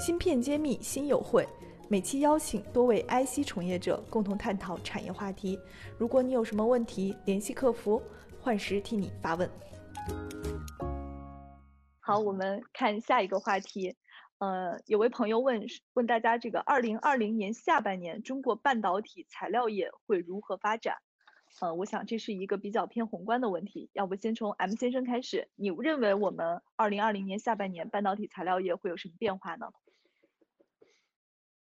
芯片揭秘新友会，每期邀请多位 IC 从业者共同探讨产业话题。如果你有什么问题，联系客服，幻时替你发问。好，我们看下一个话题。呃，有位朋友问问大家，这个二零二零年下半年中国半导体材料业会如何发展？呃，我想这是一个比较偏宏观的问题，要不先从 M 先生开始，你认为我们二零二零年下半年半导体材料业会有什么变化呢？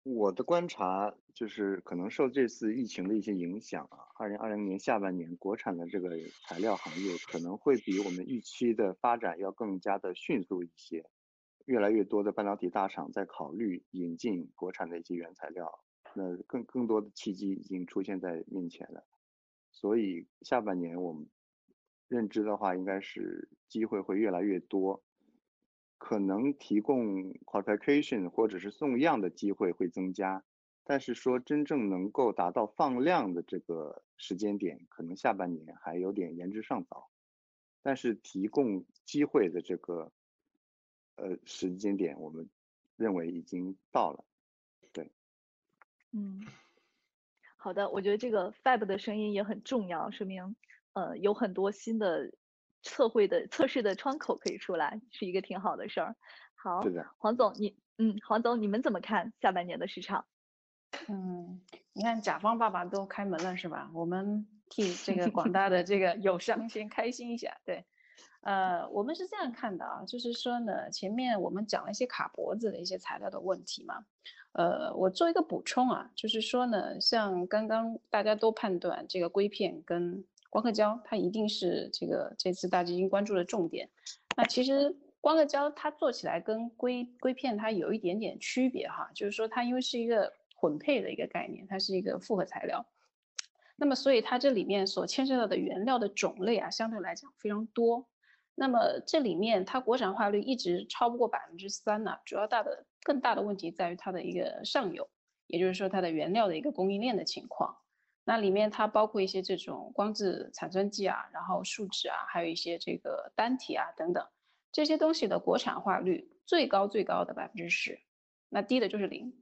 我的观察就是，可能受这次疫情的一些影响啊，二零二零年下半年国产的这个材料行业可能会比我们预期的发展要更加的迅速一些，越来越多的半导体大厂在考虑引进国产的一些原材料，那更更多的契机已经出现在面前了。所以下半年我们认知的话，应该是机会会越来越多，可能提供 qualification 或者是送样的机会会增加，但是说真正能够达到放量的这个时间点，可能下半年还有点言之尚早。但是提供机会的这个呃时间点，我们认为已经到了。对，嗯。好的，我觉得这个 Fab 的声音也很重要，说明呃有很多新的测绘的测试的窗口可以出来，是一个挺好的事儿。好，黄总，你嗯，黄总，你们怎么看下半年的市场？嗯，你看甲方爸爸都开门了是吧？我们替这个广大的这个友商先开心一下。对，呃，我们是这样看的啊，就是说呢，前面我们讲了一些卡脖子的一些材料的问题嘛。呃，我做一个补充啊，就是说呢，像刚刚大家都判断这个硅片跟光刻胶，它一定是这个这次大基金关注的重点。那其实光刻胶它做起来跟硅硅片它有一点点区别哈，就是说它因为是一个混配的一个概念，它是一个复合材料，那么所以它这里面所牵涉到的原料的种类啊，相对来讲非常多。那么这里面它国产化率一直超不过百分之三呢，主要大的更大的问题在于它的一个上游，也就是说它的原料的一个供应链的情况。那里面它包括一些这种光质产酸剂啊，然后树脂啊，还有一些这个单体啊等等这些东西的国产化率最高最高的百分之十，那低的就是零。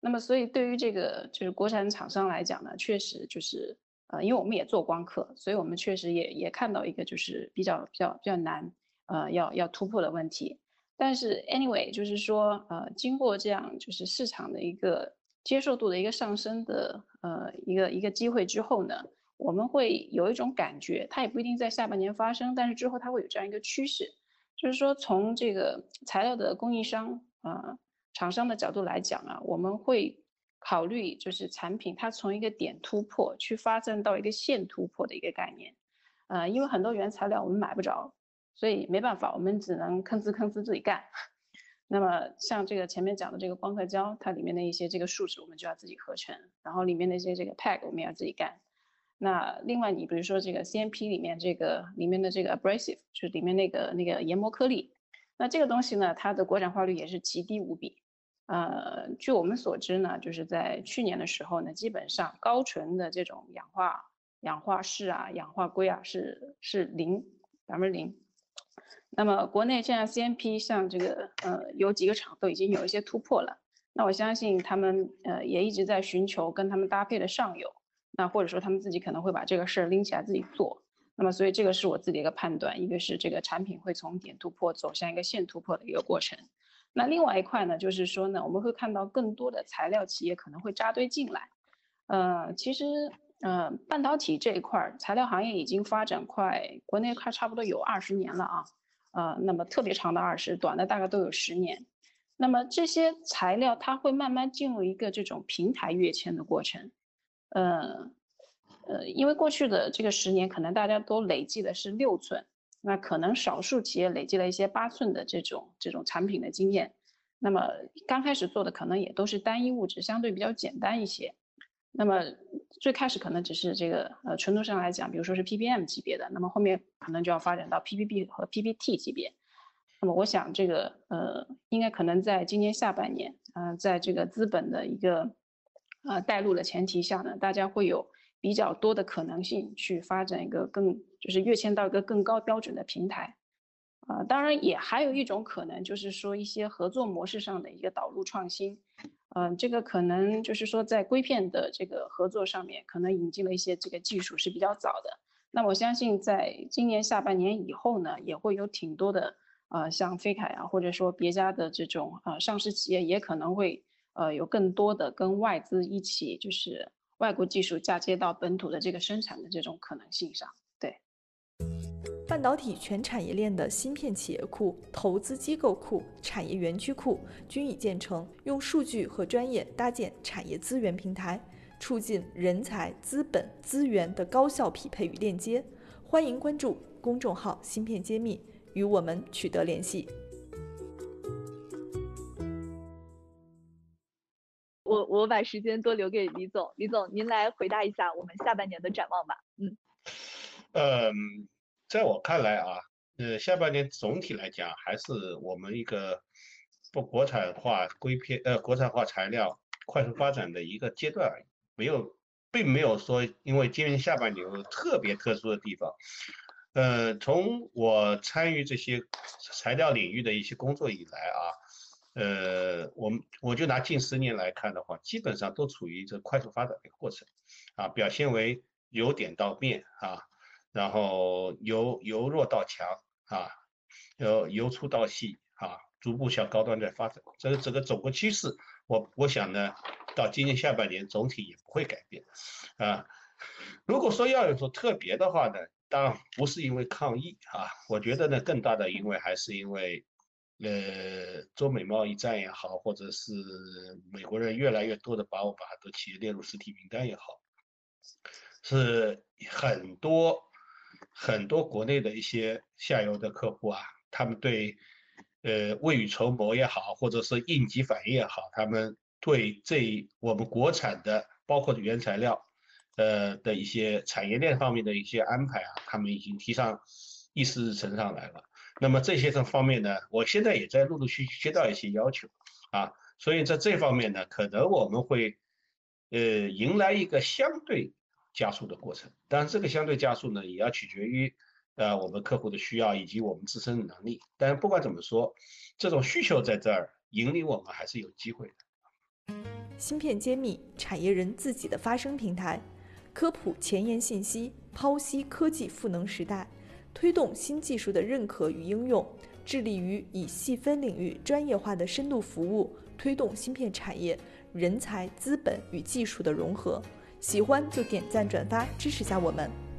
那么所以对于这个就是国产厂商来讲呢，确实就是。呃，因为我们也做光刻，所以我们确实也也看到一个就是比较比较比较难，呃，要要突破的问题。但是 anyway，就是说，呃，经过这样就是市场的一个接受度的一个上升的呃一个一个机会之后呢，我们会有一种感觉，它也不一定在下半年发生，但是之后它会有这样一个趋势，就是说从这个材料的供应商啊厂商的角度来讲啊，我们会。考虑就是产品，它从一个点突破去发展到一个线突破的一个概念，呃，因为很多原材料我们买不着，所以没办法，我们只能吭哧吭哧自己干。那么像这个前面讲的这个光刻胶，它里面的一些这个树脂我们就要自己合成，然后里面的一些这个 pack 我们要自己干。那另外你比如说这个 CMP 里面这个里面的这个 abrasive，就是里面那个那个研磨颗粒，那这个东西呢，它的国产化率也是极低无比。呃，据我们所知呢，就是在去年的时候呢，基本上高纯的这种氧化氧化铯啊、氧化硅啊是是零百分之零。那么国内现在 CMP 像这个呃有几个厂都已经有一些突破了，那我相信他们呃也一直在寻求跟他们搭配的上游，那或者说他们自己可能会把这个事儿拎起来自己做。那么所以这个是我自己的一个判断，一个是这个产品会从点突破走向一个线突破的一个过程。那另外一块呢，就是说呢，我们会看到更多的材料企业可能会扎堆进来。呃，其实，呃，半导体这一块材料行业已经发展快，国内快差不多有二十年了啊。呃，那么特别长的二十，短的大概都有十年。那么这些材料它会慢慢进入一个这种平台跃迁的过程。呃，呃，因为过去的这个十年，可能大家都累计的是六寸。那可能少数企业累积了一些八寸的这种这种产品的经验，那么刚开始做的可能也都是单一物质，相对比较简单一些。那么最开始可能只是这个呃纯度上来讲，比如说是 ppm 级别的，那么后面可能就要发展到 ppb 和 ppt 级别。那么我想这个呃应该可能在今年下半年，呃在这个资本的一个呃带入的前提下呢，大家会有。比较多的可能性去发展一个更，就是跃迁到一个更高标准的平台。啊，当然也还有一种可能，就是说一些合作模式上的一个导入创新。嗯，这个可能就是说在硅片的这个合作上面，可能引进了一些这个技术是比较早的。那我相信在今年下半年以后呢，也会有挺多的呃，像飞凯啊，或者说别家的这种呃上市企业，也可能会呃有更多的跟外资一起，就是外国技术嫁接到本土的这个生产的这种可能性上。对半导体全产业链的芯片企业库、投资机构库、产业园区库均已建成，用数据和专业搭建产业资源平台，促进人才、资本、资源的高效匹配与链接。欢迎关注公众号“芯片揭秘”，与我们取得联系。我把时间多留给李总，李总您来回答一下我们下半年的展望吧。嗯，嗯。在我看来啊，呃，下半年总体来讲还是我们一个不国产化硅片呃国产化材料快速发展的一个阶段，没有，并没有说因为今年下半年有特别特殊的地方。呃，从我参与这些材料领域的一些工作以来啊，呃，我们我就拿近十年来看的话，基本上都处于这快速发展的过程，啊，表现为由点到面啊。然后由由弱到强啊，由由粗到细啊，逐步向高端在发展。这个这个走个趋势，我我想呢，到今年下半年总体也不会改变啊。如果说要有说特别的话呢，当然不是因为抗疫啊，我觉得呢，更大的因为还是因为，呃，中美贸易战也好，或者是美国人越来越多的把我把很多企业列入实体名单也好，是很多。很多国内的一些下游的客户啊，他们对，呃，未雨绸缪也好，或者是应急反应也好，他们对这我们国产的，包括原材料，呃的一些产业链方面的一些安排啊，他们已经提上议事日程上来了。那么这些这方面呢，我现在也在陆陆续续接到一些要求，啊，所以在这方面呢，可能我们会，呃，迎来一个相对。加速的过程，当然这个相对加速呢，也要取决于，呃，我们客户的需要以及我们自身的能力。但是不管怎么说，这种需求在这儿，引领我们还是有机会的。芯片揭秘，产业人自己的发声平台，科普前沿信息，剖析科技赋能时代，推动新技术的认可与应用，致力于以细分领域专业化的深度服务，推动芯片产业人才、资本与技术的融合。喜欢就点赞转发支持下我们。